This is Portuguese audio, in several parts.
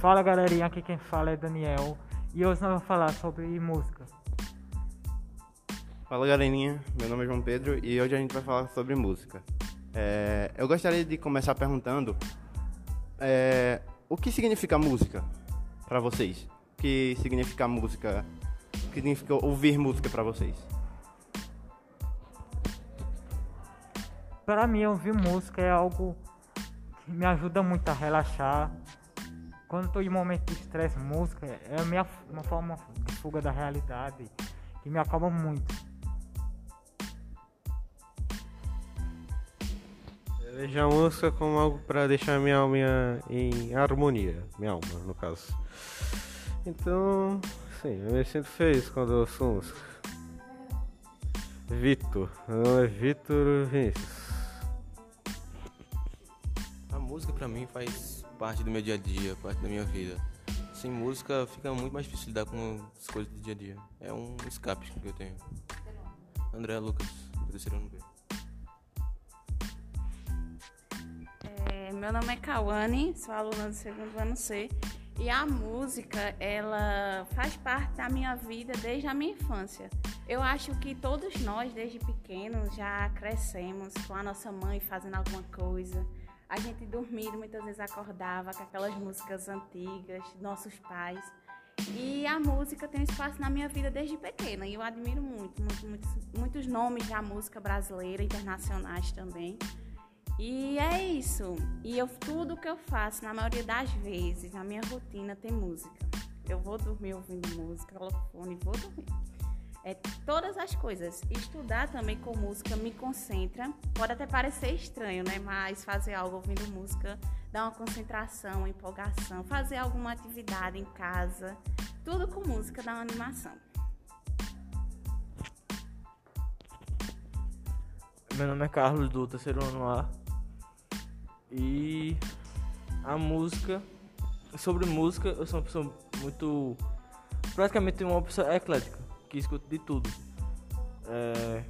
Fala galerinha, aqui quem fala é Daniel e hoje nós vamos falar sobre música. Fala galerinha, meu nome é João Pedro e hoje a gente vai falar sobre música. É, eu gostaria de começar perguntando é, o que significa música para vocês? O que significa música? O que significa ouvir música para vocês? Para mim, ouvir música é algo que me ajuda muito a relaxar. Quando estou em momento de estresse, música é a minha, uma forma de fuga da realidade que me acalma muito. Eu vejo a música como algo para deixar minha alma em harmonia, minha alma, no caso. Então, sim, eu me sinto feliz quando eu ouço música. Vitor, meu nome é Vitor Vinícius. A música pra mim faz parte do meu dia a dia, parte da minha vida. Sem música fica muito mais difícil lidar com as coisas do dia a dia. É um escape que eu tenho. André Lucas, do terceiro ano B. É, meu nome é Kawane, sou aluna do segundo ano C. E a música, ela faz parte da minha vida desde a minha infância. Eu acho que todos nós, desde pequenos, já crescemos com a nossa mãe fazendo alguma coisa. A gente dormindo, muitas vezes acordava com aquelas músicas antigas, nossos pais. E a música tem espaço na minha vida desde pequena. E eu admiro muito, muito muitos, muitos nomes da música brasileira, internacionais também. E é isso. E eu, tudo que eu faço, na maioria das vezes, na minha rotina, tem música. Eu vou dormir ouvindo música, coloco fone e vou dormir. É todas as coisas. Estudar também com música me concentra. Pode até parecer estranho, né? Mas fazer algo ouvindo música dá uma concentração, uma empolgação. Fazer alguma atividade em casa, tudo com música dá uma animação. Meu nome é Carlos do terceiro ano A. E a música, sobre música, eu sou uma pessoa muito. praticamente uma pessoa eclética, que escuta de tudo. É,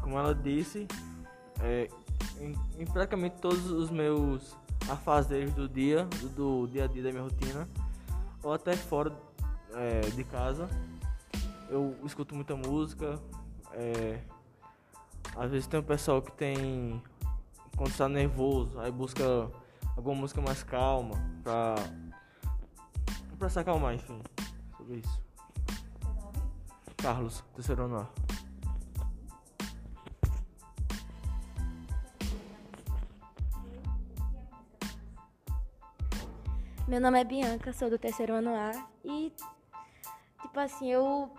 como ela disse, é, em, em, praticamente todos os meus afazeres do dia, do, do, dia a dia da minha rotina, ou até fora é, de casa, eu escuto muita música. É, às vezes tem um pessoal que tem quando está nervoso, aí busca alguma música mais calma pra, pra se acalmar, enfim, sobre isso. Carlos, terceiro ano Meu nome é Bianca, sou do terceiro ano A e, tipo assim, eu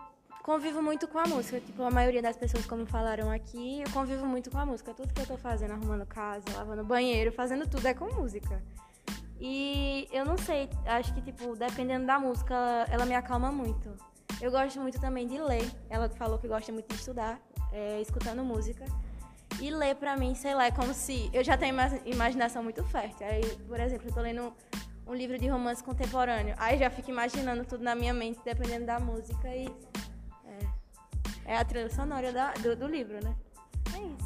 convivo muito com a música. Tipo, a maioria das pessoas, como falaram aqui, eu convivo muito com a música. Tudo que eu tô fazendo, arrumando casa, lavando banheiro, fazendo tudo é com música. E eu não sei, acho que, tipo, dependendo da música, ela me acalma muito. Eu gosto muito também de ler. Ela falou que gosta muito de estudar, é, escutando música. E ler pra mim, sei lá, é como se. Eu já tenho uma imaginação muito fértil. Aí, por exemplo, eu tô lendo um livro de romance contemporâneo. Aí já fico imaginando tudo na minha mente, dependendo da música. E é a trilha sonora da, do, do livro, né? É isso.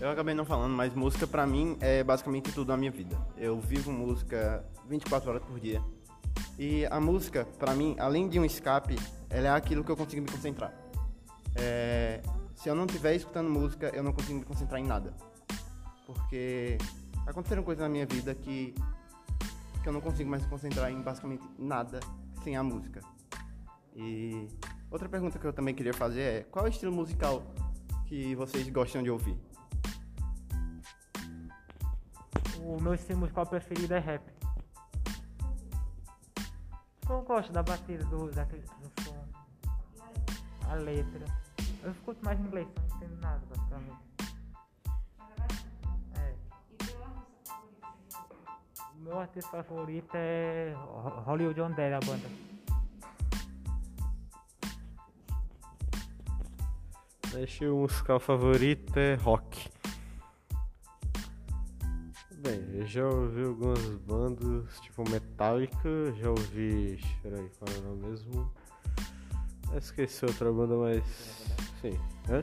Eu acabei não falando, mas música pra mim é basicamente tudo na minha vida. Eu vivo música 24 horas por dia. E a música, pra mim, além de um escape, ela é aquilo que eu consigo me concentrar. É, se eu não estiver escutando música, eu não consigo me concentrar em nada. Porque aconteceram coisas na minha vida que, que eu não consigo mais me concentrar em basicamente nada sem a música. E outra pergunta que eu também queria fazer é: qual é o estilo musical que vocês gostam de ouvir? O meu estilo musical preferido é rap. Eu gosto da batida do, daquele, do som, a letra. Eu escuto mais inglês, não entendo nada basicamente. meu artista favorito é Hollywood John Deere, a banda. Meu musical favorito é rock. Bem, eu já ouvi algumas bandas, tipo Metallica, já ouvi. Peraí, qual é o mesmo? Eu esqueci outra banda, mas Sim. Hã?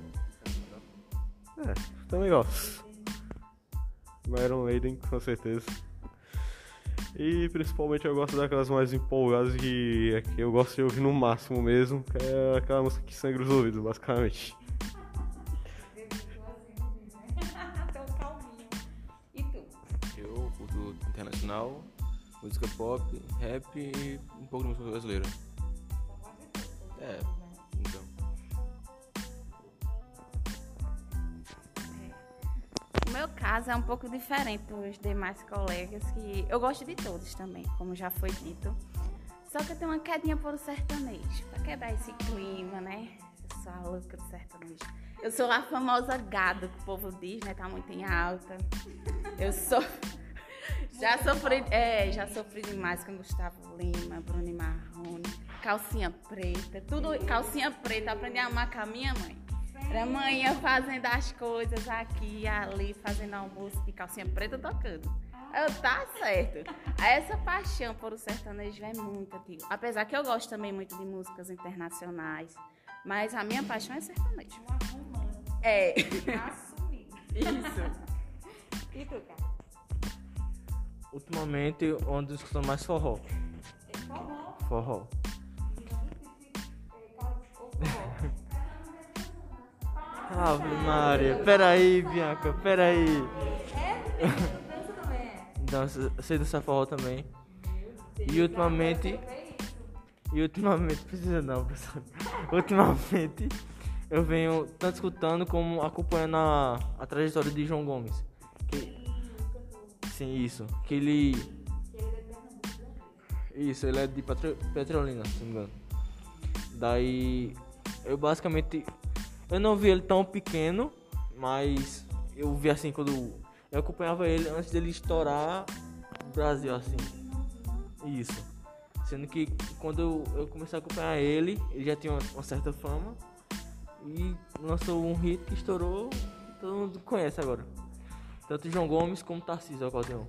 É, também gosto. Iron Maiden, com certeza. E principalmente eu gosto daquelas mais empolgadas é que eu gosto de ouvir no máximo mesmo, que é aquela música que sangra os ouvidos, basicamente. Música pop, rap e um pouco de música brasileira. É, então. O meu caso é um pouco diferente dos demais colegas, que eu gosto de todos também, como já foi dito. Só que eu tenho uma quedinha por o sertanejo, pra quebrar esse clima, né? Eu sou a louca do sertanejo. Eu sou a famosa gado que o povo diz, né? Tá muito em alta. Eu sou. Já sofri, é, já sofri demais com Gustavo Lima, Bruno Marrone, calcinha preta, tudo calcinha preta, aprendi a amar com a minha mãe. Era manhã fazendo as coisas aqui e ali, fazendo almoço de calcinha preta tocando. Eu, tá certo. Essa paixão por o sertanejo é muito antiga. Apesar que eu gosto também muito de músicas internacionais. Mas a minha paixão é sertanejo. É. Isso. E tu, cara? Ultimamente eu ando escutando mais forró. Forró. Ave Maria, peraí, Bianca, peraí. Dança, sei dançar forró também. E ultimamente. E ultimamente, precisa não, professor. Ultimamente eu venho tanto escutando como acompanhando a, a trajetória de João Gomes. Sim, isso. Que ele. Isso, ele é de Petro, Petrolina, se não me engano. Daí eu basicamente. Eu não vi ele tão pequeno, mas eu vi assim quando. Eu acompanhava ele antes dele estourar o Brasil assim. Isso. Sendo que quando eu, eu comecei a acompanhar ele, ele já tinha uma, uma certa fama. E lançou um hit que estourou, todo mundo conhece agora. Tanto João Gomes como Tarcísio Acordeão.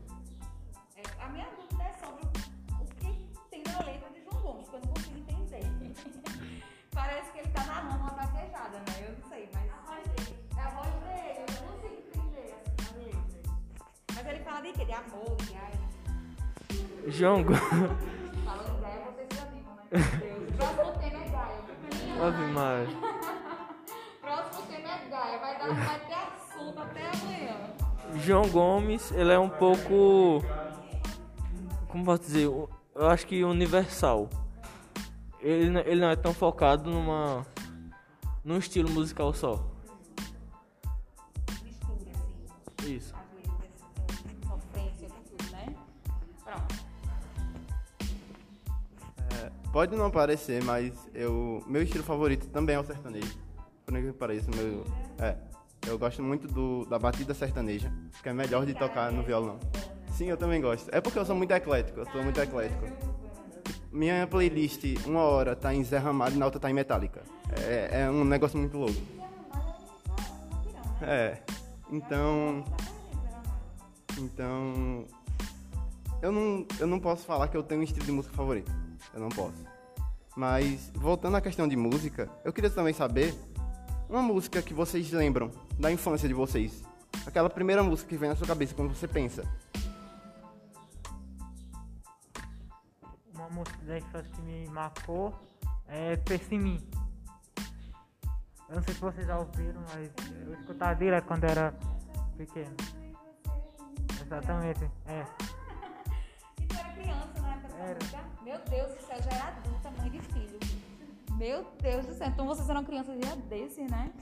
É, a minha dúvida é sobre o que tem na letra de João Gomes, que eu não consigo entender. Parece que ele tá narrando uma vaquejada, né? Eu não sei, mas. É a voz dele, eu não consigo entender assim, a letra. Mas ele fala de quê? De amor, de ai. João Gomes. Falando em Gaia, vocês já viram, né? Meu Deus. Próximo tema é Gaia. Ave Maria. Próximo tema é Gaia. Vai, dar, vai João Gomes, ele é um pouco. Como posso dizer? Eu acho que universal. Ele, ele não é tão focado numa. num estilo musical só. Isso. é. Pode não parecer, mas eu, meu estilo favorito também é o sertanejo. Por pareça, meu, é, eu gosto muito do, da batida sertaneja, que é melhor de tocar no violão. Sim, eu também gosto. É porque eu sou muito eclético, eu sou muito eclético. Minha playlist, uma hora tá em Zé Ramalho e na outra tá em Metallica. É, é um negócio muito louco. É, então... Então... Eu não, eu não posso falar que eu tenho um estilo de música favorito. Eu não posso. Mas, voltando à questão de música, eu queria também saber uma música que vocês lembram da infância de vocês. Aquela primeira música que vem na sua cabeça quando você pensa. Uma música da infância que me marcou é Pense em Mim. Eu não sei se vocês já ouviram, mas eu escutava direto quando era pequeno. Exatamente, é. E tu era criança na época Era. da música? Meu Deus do céu, já era adulta, mãe de filho. Meu Deus do céu. Então vocês eram crianças dia desse, né?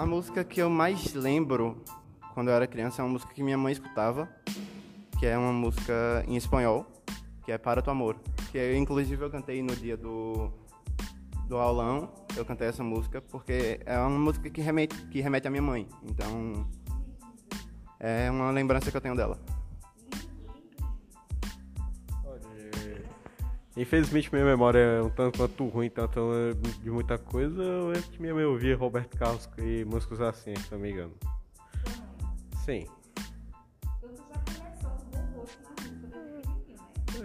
A música que eu mais lembro quando eu era criança é uma música que minha mãe escutava, que é uma música em espanhol, que é Para Tu Amor. Que eu, inclusive eu cantei no dia do, do aulão, eu cantei essa música, porque é uma música que remete, que remete à minha mãe. Então, é uma lembrança que eu tenho dela. Infelizmente minha memória é um tanto quanto ruim, tanto de muita coisa. Eu lembro que minha mãe ouvia Roberto Carlos e músicos assim, se não me engano. Sim.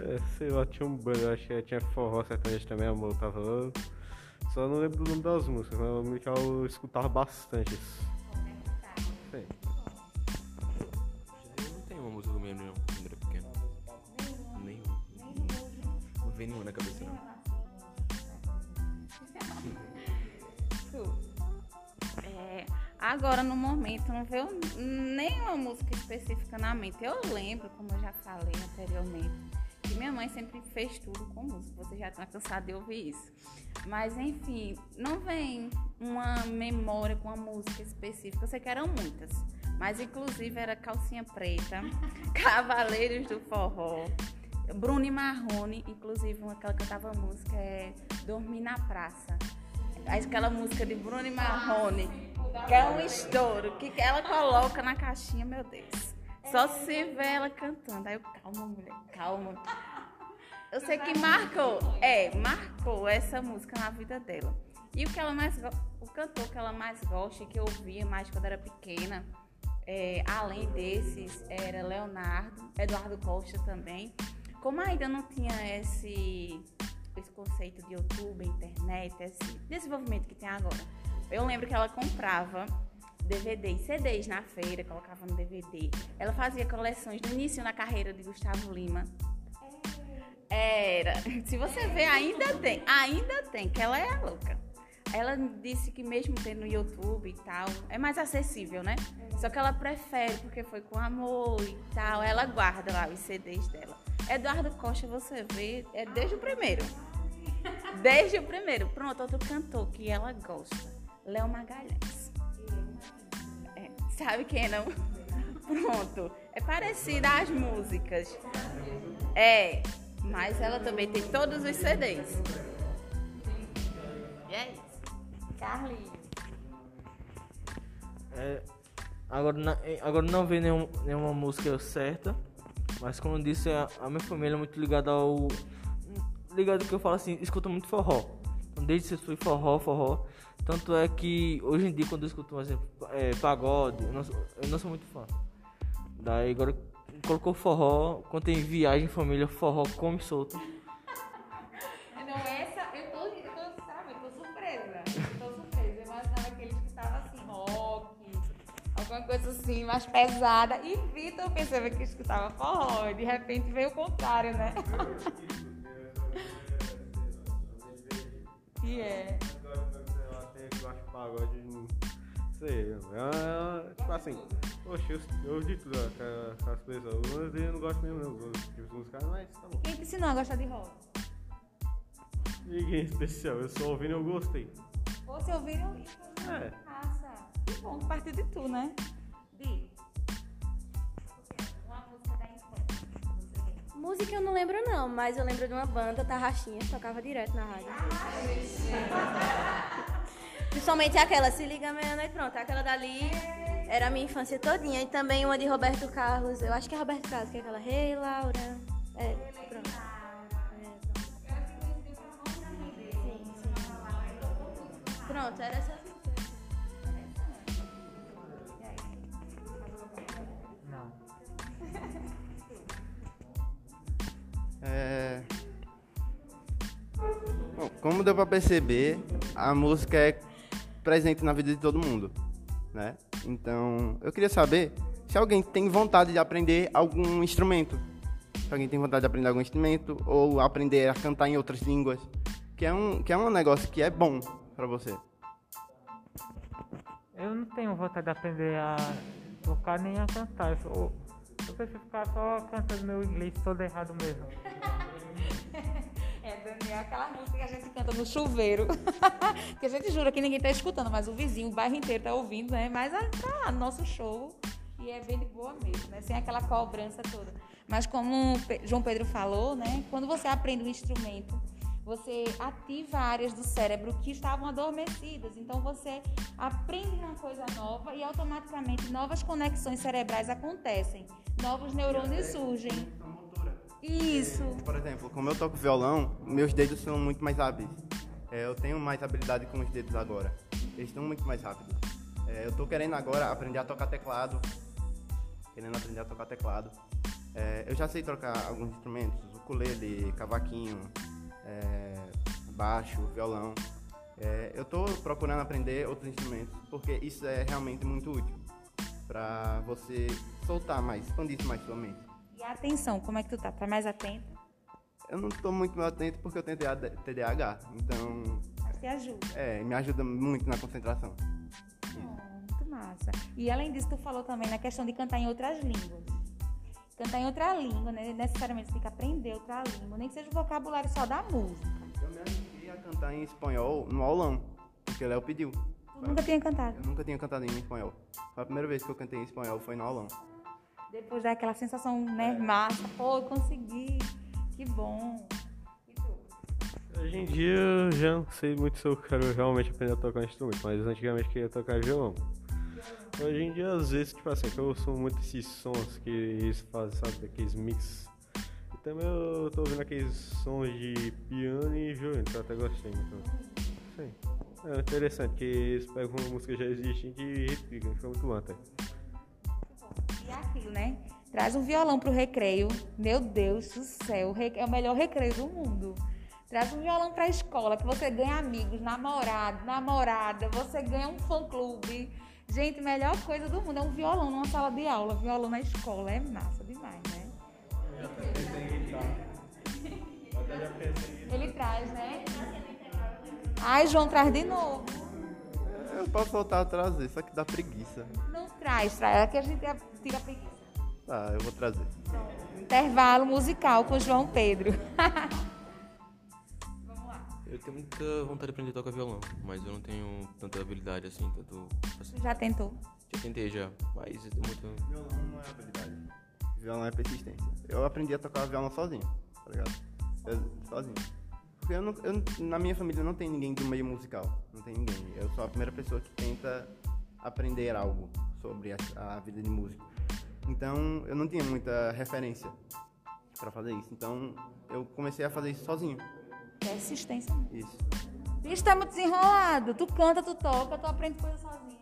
É, sei lá, tinha um bando, acho que tinha forró sertanejo também, amor, tava. Só não lembro do nome das músicas, mas eu escutava bastante. Sim. Vem nenhuma na cabeça, não. É, agora, no momento, não veio nenhuma música específica na mente. Eu lembro, como eu já falei anteriormente, que minha mãe sempre fez tudo com música. Você já está cansado de ouvir isso. Mas, enfim, não vem uma memória com uma música específica. Eu sei que eram muitas. Mas, inclusive, era Calcinha Preta, Cavaleiros do Forró, Bruno e Marrone. Inclusive, uma que ela cantava música é Dormir na Praça. Aquela música de Bruno e Marrone, que é um estouro, que ela coloca na caixinha, meu Deus. Só se vê ela cantando. Aí eu, calma, mulher, calma. Eu sei que marcou, é, marcou essa música na vida dela. E o que ela mais o cantor que ela mais gosta e que eu ouvia mais quando era pequena, é, além desses, era Leonardo, Eduardo Costa também. Como ainda não tinha esse, esse conceito de YouTube, internet, esse desenvolvimento que tem agora, eu lembro que ela comprava DVD e CDs na feira, colocava no DVD. Ela fazia coleções no início na carreira de Gustavo Lima. Era. Se você ver, ainda tem. Ainda tem, que ela é louca. Ela disse que mesmo tendo no YouTube e tal, é mais acessível, né? Só que ela prefere, porque foi com amor e tal. Ela guarda lá os CDs dela. Eduardo Costa, você vê, é desde o primeiro. Desde o primeiro. Pronto, outro cantor que ela gosta. Léo Magalhães. É, sabe quem não? Pronto. É parecida às músicas. É, mas ela também tem todos os CDs. E é isso. Carlinhos. É, agora, agora não vem nenhum, nenhuma música certa, mas como eu disse, a, minha família é muito ligada ao. Ligado que eu falo assim, escuta muito forró. Então, desde que fui forró, forró. Tanto é que hoje em dia, quando eu escuto, por exemplo, é, pagode, eu não, sou, eu não sou muito fã. Daí agora colocou forró, quando tem viagem em família, forró come solto. Alguma coisa assim, mais pesada. E Vitor pensava que escutava forró. E de repente veio o contrário, né? E é. Pagode. não Sei, é, tipo assim, poxa, eu, eu ouvi de tudo, aquelas aquelas pessoas. Mas eu não gosto mesmo, não. Os tipos musicais, mas tá bom. Quem te ensinou a gostar de rock? Ninguém especial, eu só ouvindo eu gostei. Você isso? É. Que partiu de tu, né? Di. Uma música da infância. Música eu não lembro não, mas eu lembro de uma banda, Tarraxinha, que tocava direto na rádio. Principalmente aquela, se liga meia-noite, pronto, aquela dali era a minha infância todinha. E também uma de Roberto Carlos, eu acho que é Roberto Carlos, que é aquela, Rei Laura. É, pronto. É, pronto. Sim, sim. Pronto, era essa. Como deu pra perceber, a música é presente na vida de todo mundo, né? Então, eu queria saber se alguém tem vontade de aprender algum instrumento. Se alguém tem vontade de aprender algum instrumento ou aprender a cantar em outras línguas, que é um, que é um negócio que é bom pra você. Eu não tenho vontade de aprender a tocar nem a cantar. Eu, sou, eu prefiro ficar só cantando meu inglês todo errado mesmo. É, aquela música que a gente canta no chuveiro. que a gente jura que ninguém tá escutando, mas o vizinho, o bairro inteiro tá ouvindo, né? Mas tá lá no nosso show. E é bem de boa mesmo, né? Sem aquela cobrança toda. Mas como João Pedro falou, né? Quando você aprende um instrumento, você ativa áreas do cérebro que estavam adormecidas. Então você aprende uma coisa nova e automaticamente novas conexões cerebrais acontecem. Novos neurônios surgem. Isso. Por exemplo, como eu toco violão, meus dedos são muito mais hábeis. É, eu tenho mais habilidade com os dedos agora. Eles estão muito mais rápidos. É, eu tô querendo agora aprender a tocar teclado. Querendo aprender a tocar teclado. É, eu já sei tocar alguns instrumentos, ukulele, cavaquinho, é, baixo, violão. É, eu tô procurando aprender outros instrumentos porque isso é realmente muito útil para você soltar mais, expandir mais sua mente. A atenção, como é que tu tá? Tá mais atento? Eu não tô muito atento porque eu tenho TDAH, então Mas te ajuda. é, me ajuda muito na concentração. Oh, muito massa. E além disso, tu falou também na questão de cantar em outras línguas. Cantar em outra língua, né? Necessariamente você tem que aprender outra língua, nem que seja o vocabulário só da música. Eu me ajudei a cantar em espanhol no aulão, porque o Léo pediu. Tu nunca tinha cantado. Eu nunca tinha cantado em espanhol. Foi a primeira vez que eu cantei em espanhol, foi no aulão. Depois daquela sensação, né, massa. Pô, eu consegui. Que bom. Hoje em dia eu já não sei muito se eu quero realmente aprender a tocar um instrumento, mas antigamente eu queria tocar violão. Hoje em dia, às vezes, tipo assim, eu ouço muito esses sons que eles fazem, sabe, aqueles mix. E também eu tô ouvindo aqueles sons de piano e violino, que eu até gostei. Sim. É interessante que eles pegam uma música já existente e replicam, fica muito bom até. E aquilo, né? Traz um violão pro recreio. Meu Deus do céu, é o melhor recreio do mundo. Traz um violão pra escola, que você ganha amigos, namorado, namorada, você ganha um fã-clube. Gente, melhor coisa do mundo é um violão numa sala de aula, violão na escola. É massa demais, né? Ele traz, né? Ai, João traz de novo. Eu posso voltar a trazer, só que dá preguiça. Não traz, traz. Aqui a gente tira a preguiça. Tá, eu vou trazer. Intervalo musical com João Pedro. Eu tenho muita vontade de aprender a tocar violão, mas eu não tenho tanta habilidade assim, tanto. Assim, Já tentou? já tentei já, mas eu tenho muito. Violão não é habilidade. Violão é persistência. Eu aprendi a tocar violão sozinho, tá ligado? Eu- sozinho. Porque eu não, eu- na minha família não tem ninguém do meio musical. Não tem ninguém. Eu sou a primeira pessoa que tenta aprender algo sobre a, a vida de músico. Então eu não tinha muita referência pra fazer isso. Então eu comecei a fazer isso sozinho. Persistência. mesmo. Isso. Bicho, tá muito desenrolado. Tu canta, tu toca, tu aprende coisa sozinho.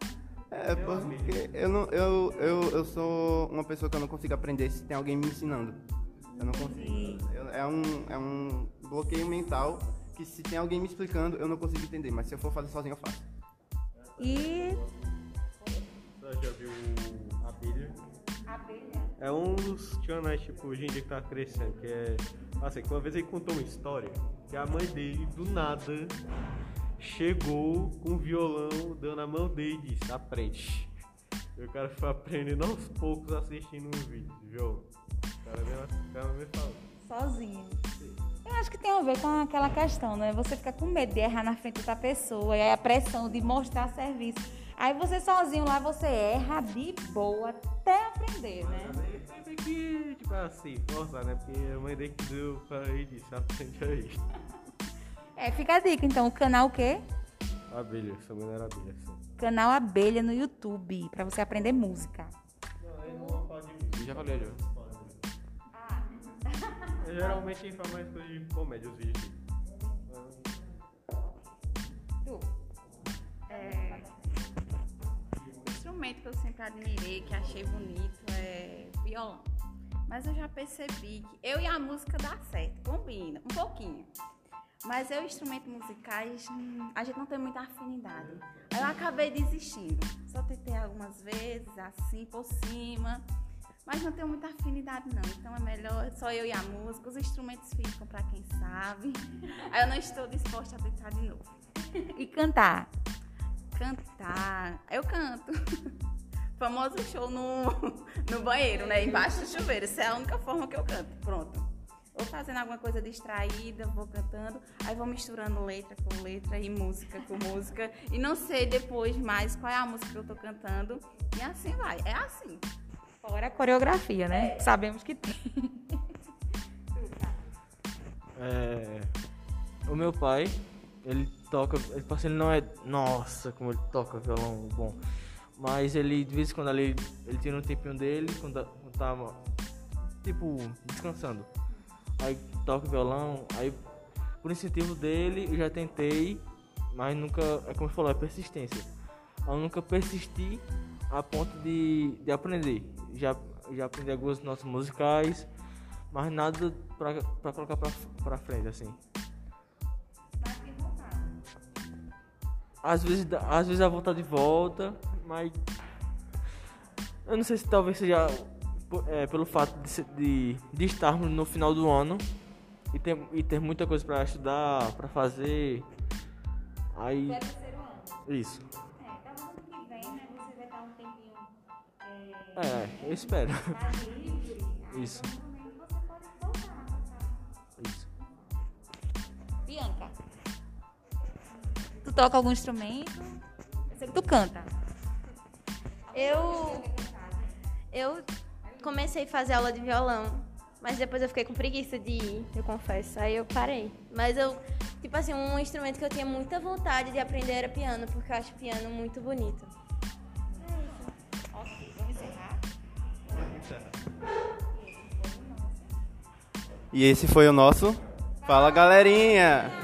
É, porque eu, não, eu, eu, eu sou uma pessoa que eu não consigo aprender se tem alguém me ensinando. Eu não consigo. Eu- é, um, é um bloqueio mental que se tem alguém me explicando, eu não consigo entender. Mas se eu for fazer sozinho, eu faço. E. Você já viu Abelha? Abelha. É um dos canais, tipo, hoje em dia que tá crescendo, que é. Assim, que uma vez ele contou uma história que a mãe dele, do nada, chegou com um violão, deu na mão dele e disse, aprende. E o cara foi aprendendo aos poucos assistindo um vídeo de violão. O cara mesmo, o cara mesmo falou. Sozinho. Eu acho que tem a ver com aquela questão, né? Você fica com medo de errar na frente da pessoa, e aí a pressão de mostrar serviço. Aí você sozinho lá, você erra de boa até aprender, né? Aí tem que, tipo assim, forçar, né? Porque a mãe dele que deu pra ele e disse, aprende aí. É, fica a dica então, o canal o quê? Abelha, não era abelha. Canal Abelha no YouTube, pra você aprender música. Eu já falei, já. Geralmente ele faz mais coisa de comédia, os vídeos. Tu? É, o instrumento que eu sempre admirei, que achei bonito, é violão. Mas eu já percebi que eu e a música dá certo, combina, um pouquinho. Mas eu e instrumentos musicais, hum, a gente não tem muita afinidade. Aí eu acabei desistindo. Só tentei algumas vezes, assim, por cima. Mas não tenho muita afinidade, não. Então é melhor só eu e a música. Os instrumentos ficam para quem sabe. Aí eu não estou disposta a tentar de novo. E cantar? Cantar. Eu canto. Famoso show no, no banheiro, né? Embaixo do chuveiro. Essa é a única forma que eu canto. Pronto. Ou fazendo alguma coisa distraída, vou cantando, aí vou misturando letra com letra e música com música. E não sei depois mais qual é a música que eu tô cantando. E assim vai. É assim. Fora a coreografia, né? Sabemos que tem. É, o meu pai, ele toca, ele, tipo assim, ele não é, nossa, como ele toca violão bom, mas ele, de vez em quando, ele, ele tira um tempinho dele, quando, quando tava, tipo, descansando, aí toca violão, aí, por incentivo dele, eu já tentei, mas nunca, é como você falou, é persistência, eu nunca persisti a ponto de, de aprender, já, já aprendi algumas notas musicais, mas nada pra, pra colocar pra, pra frente, assim. às vezes, às vezes a vontade volta, mas eu não sei se talvez seja é, pelo fato de, de, de estarmos no final do ano e ter, e ter muita coisa pra estudar, pra fazer. Aí. Isso. É, eu espero. Isso. Isso. Bianca. Tu toca algum instrumento? Eu sei que tu canta. Eu. Eu comecei a fazer aula de violão, mas depois eu fiquei com preguiça de ir, eu confesso. Aí eu parei. Mas eu, tipo assim, um instrumento que eu tinha muita vontade de aprender era piano, porque eu acho piano muito bonito. E esse foi o nosso Fala Galerinha!